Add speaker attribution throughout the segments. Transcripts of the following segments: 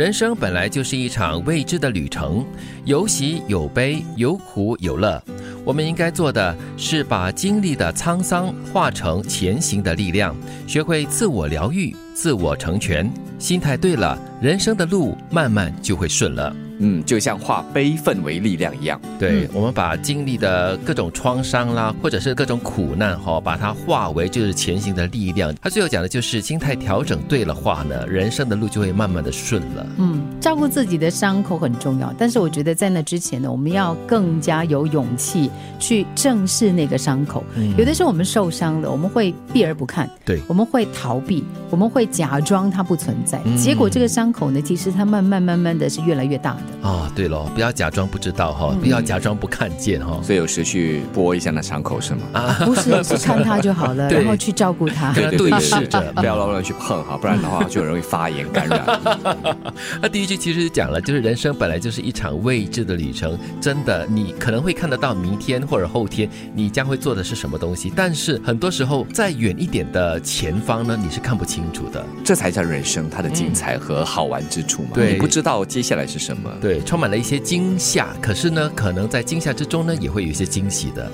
Speaker 1: 人生本来就是一场未知的旅程，有喜有悲，有苦有乐。我们应该做的是把经历的沧桑化成前行的力量，学会自我疗愈、自我成全。心态对了，人生的路慢慢就会顺了。
Speaker 2: 嗯，就像化悲愤为力量一样。
Speaker 1: 对，我们把经历的各种创伤啦，或者是各种苦难哈，把它化为就是前行的力量。他最后讲的就是心态调整对了话呢，人生的路就会慢慢的顺了。
Speaker 3: 嗯，照顾自己的伤口很重要，但是我觉得在那之前呢，我们要更加有勇气去正视那个伤口。有的时候我们受伤了，我们会避而不看，
Speaker 1: 对，
Speaker 3: 我们会逃避，我们会假装它不存在，结果这个伤口呢，其实它慢慢慢慢的是越来越大的。
Speaker 1: 啊，对喽，不要假装不知道哈，不要假装不看见哈，
Speaker 2: 所以有时去拨一下那伤口是吗？啊，
Speaker 3: 不是，是看它就好了，然后去照顾它，
Speaker 1: 对视着，
Speaker 2: 不要乱乱去碰哈，不然的话就容易发炎感染。
Speaker 1: 那第一句其实讲了，就是人生本来就是一场未知的旅程，真的，你可能会看得到明天或者后天你将会做的是什么东西，但是很多时候在远一点的前方呢，你是看不清楚的，
Speaker 2: 这才叫人生它的精彩和好玩之处嘛。
Speaker 1: 对，
Speaker 2: 你不知道接下来是什么。
Speaker 1: 对，充满了一些惊吓，可是呢，可能在惊吓之中呢，也会有一些惊喜的。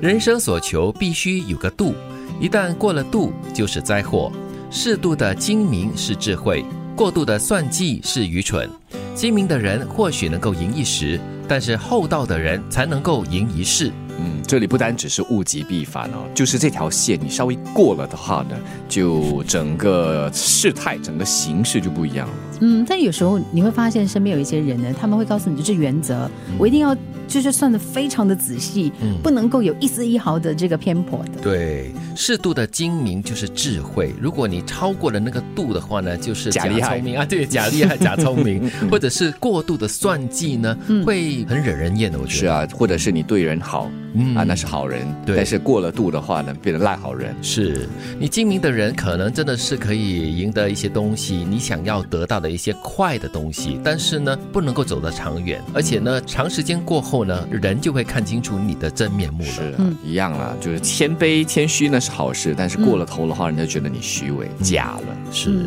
Speaker 1: 人生所求必须有个度，一旦过了度，就是灾祸。适度的精明是智慧，过度的算计是愚蠢。精明的人或许能够赢一时，但是厚道的人才能够赢一世。
Speaker 2: 嗯，这里不单只是物极必反哦，就是这条线你稍微过了的话呢，就整个事态、整个形势就不一样了。
Speaker 3: 嗯，但有时候你会发现身边有一些人呢，他们会告诉你就是原则，我一定要就是算的非常的仔细，不能够有一丝一毫的这个偏颇的。
Speaker 1: 对，适度的精明就是智慧。如果你超过了那个度的话呢，就是
Speaker 2: 假
Speaker 1: 聪明啊，对，假厉害、假聪明，或者是过度的算计呢，会很惹人厌的。我觉得
Speaker 2: 是啊，或者是你对人好，啊，那是好人，
Speaker 1: 对，
Speaker 2: 但是过了度的话呢，变成烂好人。
Speaker 1: 是你精明的人，可能真的是可以赢得一些东西，你想要得到的。一些快的东西，但是呢，不能够走得长远，而且呢，长时间过后呢，人就会看清楚你的真面目了。
Speaker 2: 是，一样了，就是谦卑谦虚那是好事，但是过了头的话，人家觉得你虚伪假了。
Speaker 1: 是，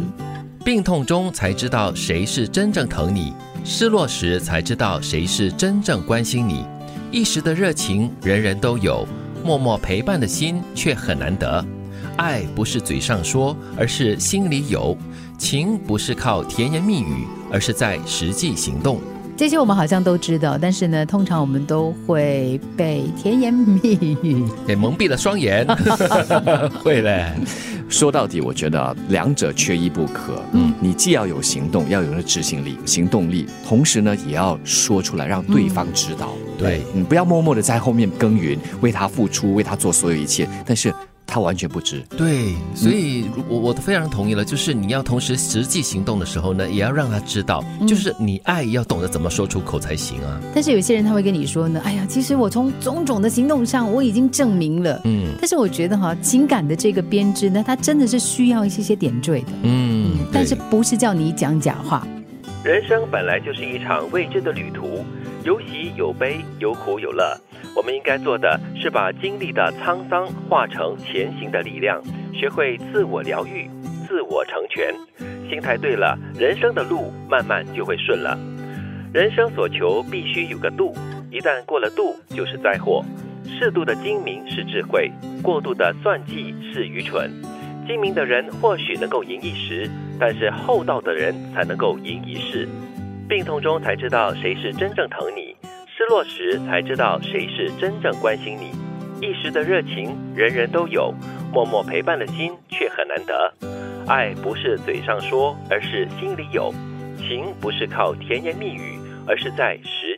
Speaker 1: 病痛中才知道谁是真正疼你，失落时才知道谁是真正关心你。一时的热情人人都有，默默陪伴的心却很难得。爱不是嘴上说，而是心里有。情不是靠甜言蜜语，而是在实际行动。
Speaker 3: 这些我们好像都知道，但是呢，通常我们都会被甜言蜜语
Speaker 1: 给蒙蔽了双眼。会嘞。
Speaker 2: 说到底，我觉得两者缺一不可。嗯，你既要有行动，要有那执行力、行动力，同时呢，也要说出来，让对方知道。
Speaker 1: 对，
Speaker 2: 你不要默默的在后面耕耘，为他付出，为他做所有一切，但是。他完全不知，
Speaker 1: 对，所以我我非常同意了，就是你要同时实际行动的时候呢，也要让他知道，就是你爱要懂得怎么说出口才行啊。
Speaker 3: 但是有些人他会跟你说呢，哎呀，其实我从种种的行动上我已经证明了，嗯，但是我觉得哈，情感的这个编织呢，它真的是需要一些些点缀的，嗯，但是不是叫你讲假话。
Speaker 1: 人生本来就是一场未知的旅途，有喜有悲，有苦有乐。我们应该做的是把经历的沧桑化成前行的力量，学会自我疗愈、自我成全。心态对了，人生的路慢慢就会顺了。人生所求必须有个度，一旦过了度，就是灾祸。适度的精明是智慧，过度的算计是愚蠢。精明的人或许能够赢一时，但是厚道的人才能够赢一世。病痛中才知道谁是真正疼你。落实才知道谁是真正关心你，一时的热情人人都有，默默陪伴的心却很难得。爱不是嘴上说，而是心里有；情不是靠甜言蜜语，而是在实。